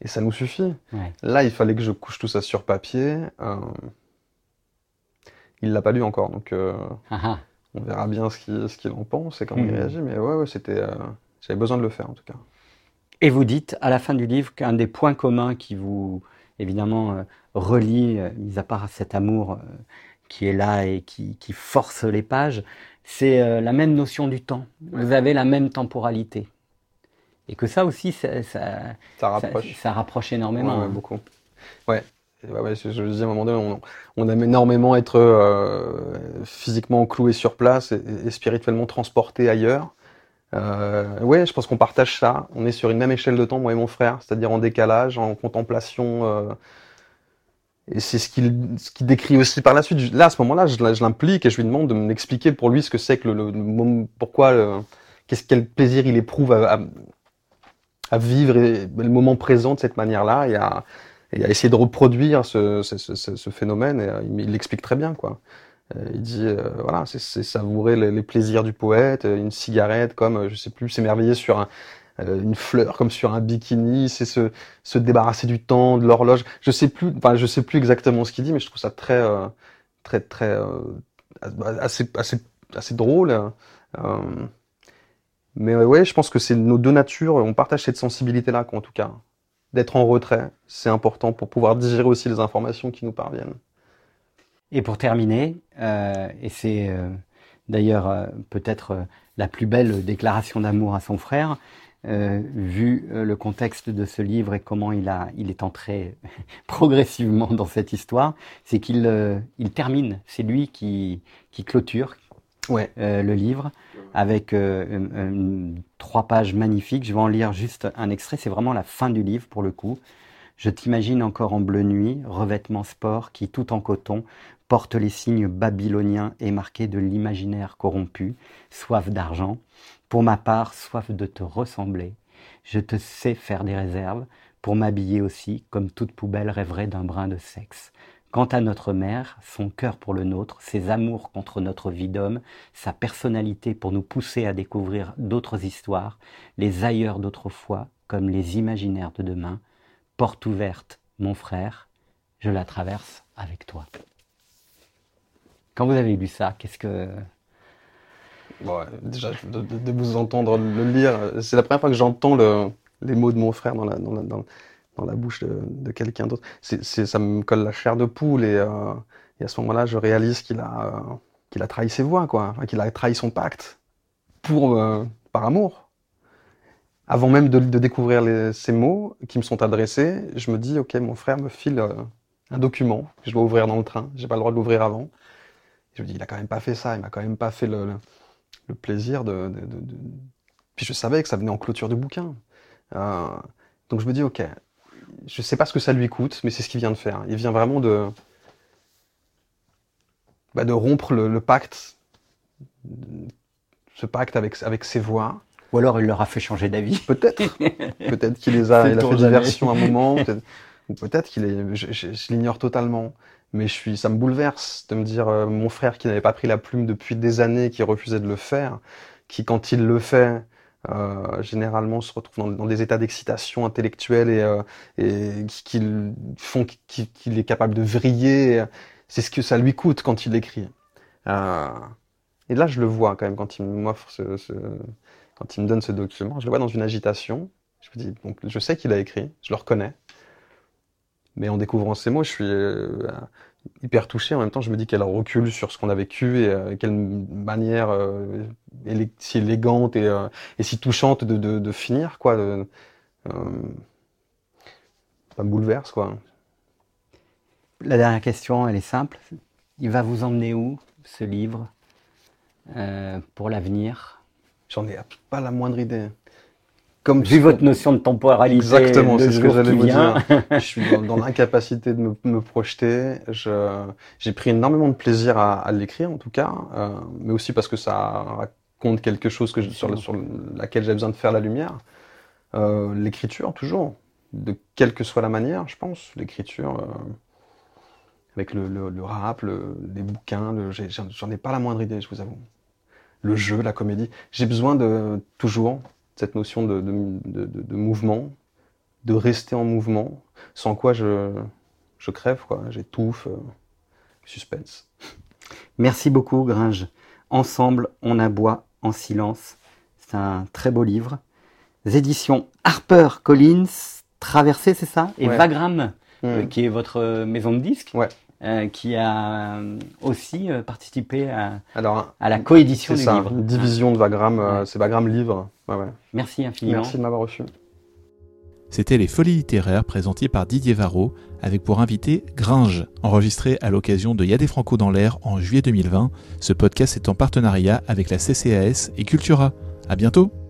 et ça nous suffit. Là, il fallait que je couche tout ça sur papier. Euh... Il l'a pas lu encore, donc euh... Ah, ah. on verra bien ce qu'il ce en pense et comment il Mhm. réagit. Mais ouais, ouais c'était, euh, j'avais besoin de le faire en tout cas. Et vous dites à la fin du livre qu'un des points communs qui vous, évidemment, euh, relie, mis à part cet amour qui est là et qui, qui force les pages, c'est la même notion du temps. Vous avez la même temporalité. Et que ça aussi, ça, ça, rapproche. ça rapproche Ouais, énormément. ouais, hein. beaucoup. Ouais. Ouais, ouais, je, je le disais à un moment donné, on, on aime énormément être euh, physiquement cloué sur place et, et spirituellement transporté ailleurs. Euh, ouais, je pense qu'on partage ça. On est sur une même échelle de temps, moi et mon frère, c'est-à-dire en décalage, en contemplation. euh, et c'est ce qu'il ce décrit aussi par la suite. Là, à ce moment-là, je, je l'implique et je lui demande de m'expliquer pour lui ce que c'est que le, le, pourquoi, le- qu'est-ce quel plaisir il éprouve à, à, à vivre le moment présent de cette manière-là et à, et à essayer de reproduire ce, ce, ce, ce- phénomène. Et, euh, il, l'explique très bien, quoi. Euh, il dit, euh, voilà, c'est savourer les, plaisirs du poète, une cigarette comme, je sais plus, s'émerveiller sur un, une fleur comme sur un bikini, c'est se, se débarrasser du temps, de l'horloge. Je sais plus, enfin, je sais plus exactement ce qu'il dit, mais je trouve ça très, très, très, euh, assez, assez, assez drôle. Euh, mais ouais, je pense que c'est nos deux natures, on partage cette sensibilité-là, en tout cas. D'être en retrait, c'est important pour pouvoir digérer aussi les informations qui nous parviennent. Et pour terminer, euh, et c'est euh, d'ailleurs euh, peut-être la plus belle déclaration d'amour à son frère, vu le contexte de ce livre et comment il, a, il est entré <laughs> progressivement dans cette histoire, c'est qu'il il termine, c'est lui qui, qui clôture Ouais. euh, le livre avec euh, trois pages magnifiques. Je vais en lire juste un extrait, c'est vraiment la fin du livre pour le coup. Je t'imagine encore en bleu nuit, revêtement sport qui, tout en coton, porte les signes babyloniens et marqués de l'imaginaire corrompu, soif d'argent. Pour ma part, soif de te ressembler. Je te sais faire des réserves pour m'habiller aussi, comme toute poubelle rêverait d'un brin de sexe. Quant à notre mère, son cœur pour le nôtre, ses amours contre notre vie d'homme, sa personnalité pour nous pousser à découvrir d'autres histoires, les ailleurs d'autrefois, comme les imaginaires de demain, porte ouverte, mon frère, je la traverse avec toi. Quand vous avez lu ça, qu'est-ce que... Bon, déjà, de, vous entendre le lire, c'est la première fois que j'entends le, les mots de mon frère dans la, dans la, dans, dans la bouche de, quelqu'un d'autre. Ça me colle la chair de poule et, euh, à ce moment-là, je réalise qu'il a, euh, qu'il a trahi ses voix, quoi, qu'il a trahi son pacte euh, par amour. Avant même de, découvrir ces mots qui me sont adressés, je me dis, ok, mon frère me file un document que je dois ouvrir dans le train. J'ai pas le droit de l'ouvrir avant. Je me dis, il a quand même pas fait ça. Il m'a quand même pas fait le, plaisir de, de, Puis je savais que ça venait en clôture du bouquin. Donc je me dis, ok, je sais pas ce que ça lui coûte, mais c'est ce qu'il vient de faire. Il vient vraiment de, bah, de rompre le, le pacte, ce pacte avec, avec ses voix. Ou alors il leur a fait changer d'avis. <laughs> Peut-être, peut-être qu'il les a, il a fait diversion à un moment, <laughs> peut-être, ou peut-être qu'il est, je, je- je l'ignore totalement. Mais je suis, ça me bouleverse de me dire, euh, mon frère qui n'avait pas pris la plume depuis des années, qui refusait de le faire, qui quand il le fait, euh, généralement se retrouve dans, des états d'excitation intellectuelle et, euh, qui, font qu'il est capable de vriller. C'est ce que ça lui coûte quand il écrit. Euh, et là, je le vois quand même quand il m'offre ce, quand il me donne ce document, je le vois dans une agitation. Je me dis, donc, je sais qu'il a écrit, je le reconnais. Mais en découvrant ces mots, je suis euh, hyper touché. En même temps, je me dis quel recul sur ce qu'on a vécu et euh, quelle manière euh, élé- si élégante et, euh, et si touchante de, de, de finir, quoi. De, ça me bouleverse, quoi. La dernière question, elle est simple. Il va vous emmener où, ce livre, pour l'avenir? J'en ai pas la moindre idée. Comme Vu votre notion de temporalité, Exactement, c'est ce que j'allais vous dire. <laughs> Je suis dans, dans l'incapacité de me, me projeter. Je, j'ai pris énormément de plaisir à, à l'écrire, en tout cas, euh, mais aussi parce que ça raconte quelque chose que je- sur, le- sur laquelle j'ai besoin de faire la lumière. Euh, l'écriture, toujours, de quelle que soit la manière, je pense. L'écriture, euh, avec le, le, le rap, le- les bouquins, j'en ai pas la moindre idée, je vous avoue. Le jeu, la comédie. J'ai besoin de toujours cette notion de, de, de, de- de mouvement, de rester en mouvement, sans quoi je, je crève, quoi. J'étouffe. euh, suspense. Merci beaucoup, Gringe. Ensemble, on aboie en silence. C'est un très beau livre. Les éditions Harper Collins, Traversée, c'est ça? Et Ouais. Vagram, euh, Hmm. qui est votre euh, maison de disques, Ouais. euh, qui a aussi participé à, Alors, à la coédition du ça, livre. une division de Vagram, Ouais. c'est Vagram Livre. Ouais, ouais. Merci infiniment. Merci de m'avoir reçu. C'était les Folies littéraires présentées par Didier Varro, avec pour invité Gringe, enregistré à l'occasion de Y'a des Franco dans l'air en juillet 2020. Ce podcast est en partenariat avec la CCAS et Cultura. À bientôt!